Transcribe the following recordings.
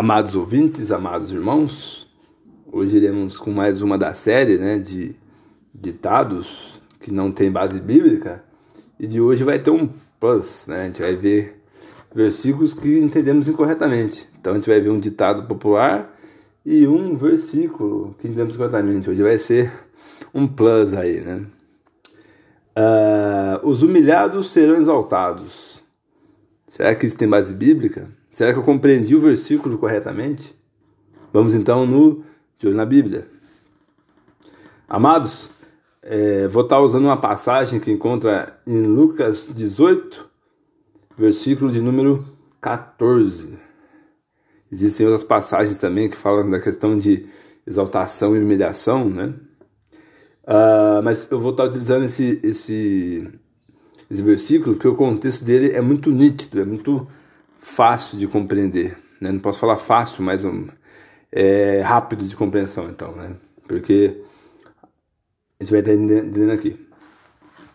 Amados ouvintes, amados irmãos, hoje iremos com mais uma da série né, de ditados que não tem base bíblica, e de hoje vai ter um plus, né? a gente vai ver versículos que entendemos incorretamente. Então a gente vai ver um ditado popular e um versículo que entendemos corretamente. Hoje vai ser um plus aí, né? Uh, os humilhados serão exaltados. Será que isso tem base bíblica? Será que eu compreendi o versículo corretamente? Vamos então no de olho na Bíblia. Amados, é, vou estar usando uma passagem que encontra em Lucas 18, versículo de número 14. Existem outras passagens também que falam da questão de exaltação e humilhação, né? Uh, mas eu vou estar utilizando esse, esse, esse versículo porque o contexto dele é muito nítido, é muito fácil de compreender. Né? Não posso falar fácil, mas um, é rápido de compreensão, então, né? Porque a gente vai estar entendendo aqui.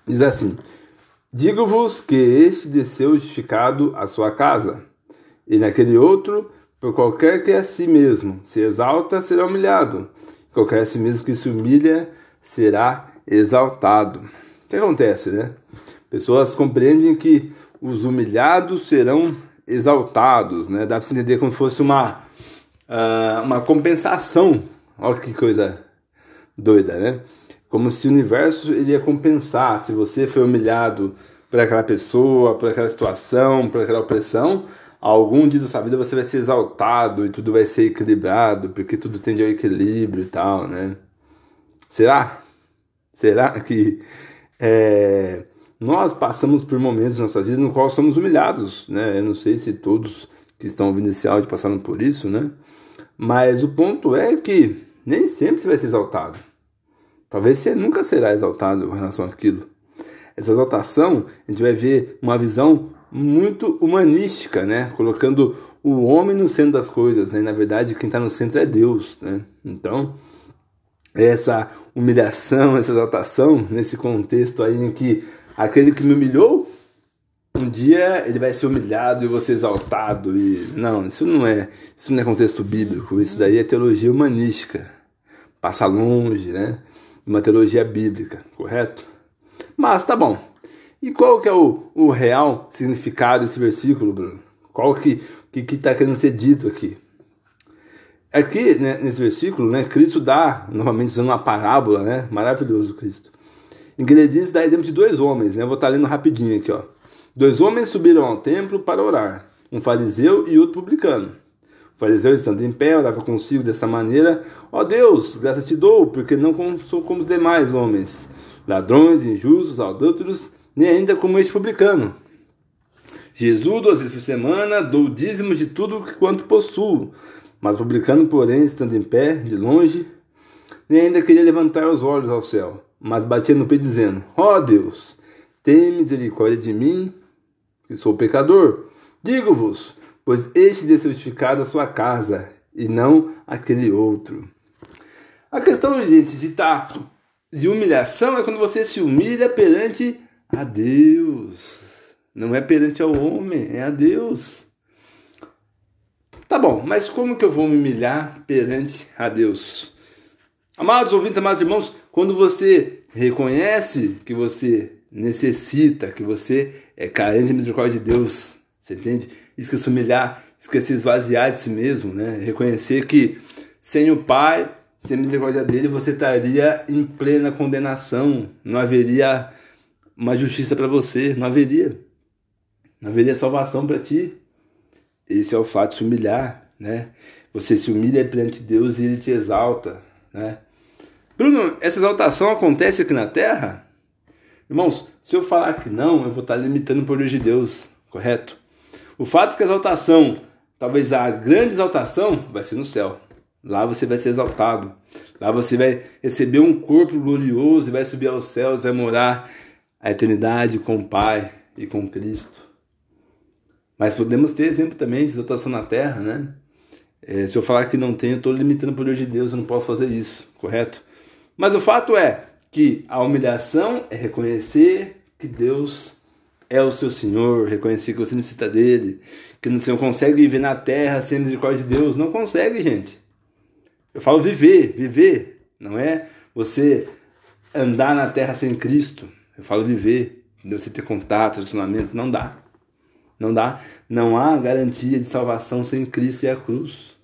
Diz assim: Digo-vos que este desceu justificado à sua casa, e naquele outro, por qualquer que a si mesmo se exalta, será humilhado, qualquer a si mesmo que se humilha, será exaltado. O que acontece, né? Pessoas compreendem que os humilhados serão exaltados, né? Dá para se entender como se fosse uma, uh, uma compensação. Olha que coisa doida, né? Como se o universo iria compensar se você foi humilhado por aquela pessoa, por aquela situação, por aquela opressão. Algum dia da sua vida você vai ser exaltado e tudo vai ser equilibrado, porque tudo tende ao equilíbrio e tal, né? Será? Será que é, nós passamos por momentos na nossa vida no qual somos humilhados, né? Eu não sei se todos que estão ouvindo esse áudio passaram por isso, né? Mas o ponto é que nem sempre você vai ser exaltado. Talvez você nunca será exaltado com relação àquilo. Essa exaltação, a gente vai ver uma visão muito humanística, né? Colocando o homem no centro das coisas, né? Na verdade, quem está no centro é Deus, né? Então, essa humilhação, essa exaltação, nesse contexto aí em que aquele que me humilhou, um dia ele vai ser humilhado e você exaltado e não, isso não é, isso não é contexto bíblico, isso daí é teologia humanística. Passa longe, né? Uma teologia bíblica, correto? Mas tá bom. E qual que é o, o real significado desse versículo, Bruno? Qual que que está querendo ser dito aqui? Aqui, né, nesse versículo, né, Cristo dá, novamente usando uma parábola, né, maravilhoso Cristo. Diz, dá exemplo de dois homens, né, eu vou estar lendo rapidinho aqui, ó. Dois homens subiram ao templo para orar, um fariseu e outro publicano. O fariseu, estando em pé, orava consigo dessa maneira: Ó Deus, graças te dou, porque não sou como os demais homens, ladrões, injustos, adúlteros, nem ainda como este publicano. Jesus, duas vezes por semana, dou dízimos de tudo quanto possuo. Mas o publicano, porém, estando em pé, de longe, nem ainda queria levantar os olhos ao céu, mas batia no peito, dizendo: Ó oh Deus, tem misericórdia de mim, que sou pecador. Digo-vos, pois este desceu justificado a sua casa, e não aquele outro. A questão, gente, de estar tá, de humilhação é quando você se humilha perante a Deus. Não é perante ao homem, é a Deus. Tá bom, mas como que eu vou me humilhar perante a Deus? Amados ouvintes, amados irmãos, quando você reconhece que você necessita, que você é carente de misericórdia de Deus, você entende? Isso que se humilhar, isso que se esvaziar de si mesmo, né? Reconhecer que sem o Pai, sem a misericórdia dele, você estaria em plena condenação, não haveria uma justiça para você, não haveria. Não haveria salvação para ti. Esse é o fato de se humilhar, né? Você se humilha perante Deus e Ele te exalta, né? Bruno, essa exaltação acontece aqui na Terra? Irmãos, se eu falar que não, eu vou estar limitando o poder de Deus, correto? O fato é que a exaltação, talvez a grande exaltação, vai ser no céu. Lá você vai ser exaltado. Lá você vai receber um corpo glorioso e vai subir aos céus, vai morar a eternidade com o Pai e com Cristo. Mas podemos ter exemplo também de exaltação na terra, né? É, se eu falar que não tenho, eu estou limitando o poder de Deus, eu não posso fazer isso, correto? Mas o fato é que a humilhação é reconhecer que Deus é o seu Senhor, reconhecer que você necessita dele, que você não consegue viver na terra sem misericórdia de Deus. Não consegue, gente. Eu falo viver, viver. Não é você andar na terra sem Cristo. Eu falo viver. Você ter contato, relacionamento. Não dá. Não dá. Não há garantia de salvação sem Cristo e a cruz.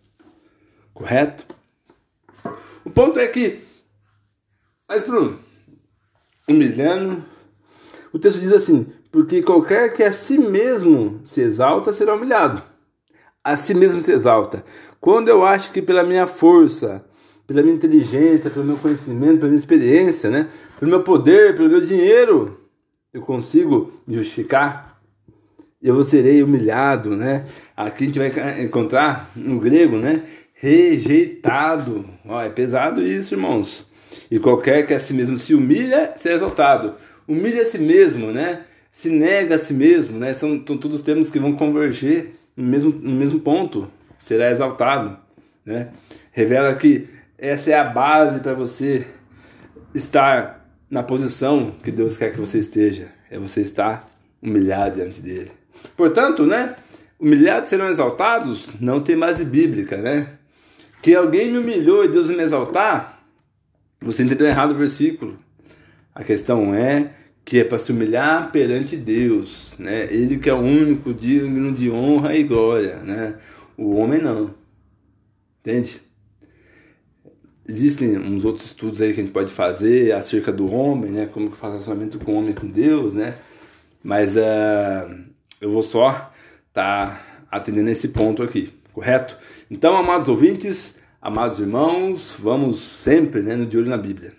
Correto? O ponto é que. Mas, Bruno, humilhando. O texto diz assim: porque qualquer que a si mesmo se exalta será humilhado. A si mesmo se exalta. Quando eu acho que pela minha força, pela minha inteligência, pelo meu conhecimento, pela minha experiência, né, pelo meu poder, pelo meu dinheiro, eu consigo justificar, eu serei humilhado, né? Aqui a gente vai encontrar no grego, né? Rejeitado. Ó, é pesado isso, irmãos. E qualquer que a si mesmo se humilha, será exaltado. Humilha a si mesmo, né? se nega a si mesmo, né? São, são todos termos que vão converger no mesmo, no mesmo ponto, será exaltado, né? Revela que essa é a base para você estar na posição que Deus quer que você esteja, é você estar humilhado diante dele. Portanto, né? Humilhados serão exaltados, não tem base bíblica, né? Que alguém me humilhou e Deus me exaltar, você entendeu errado o versículo. A questão é que é para se humilhar perante Deus, né? Ele que é o único digno de honra e glória, né? O homem não. Entende? Existem uns outros estudos aí que a gente pode fazer acerca do homem, né? Como que faz relacionamento com o homem com Deus, né? Mas uh, eu vou só estar tá atendendo esse ponto aqui, correto? Então, amados ouvintes, amados irmãos, vamos sempre né, de olho na Bíblia.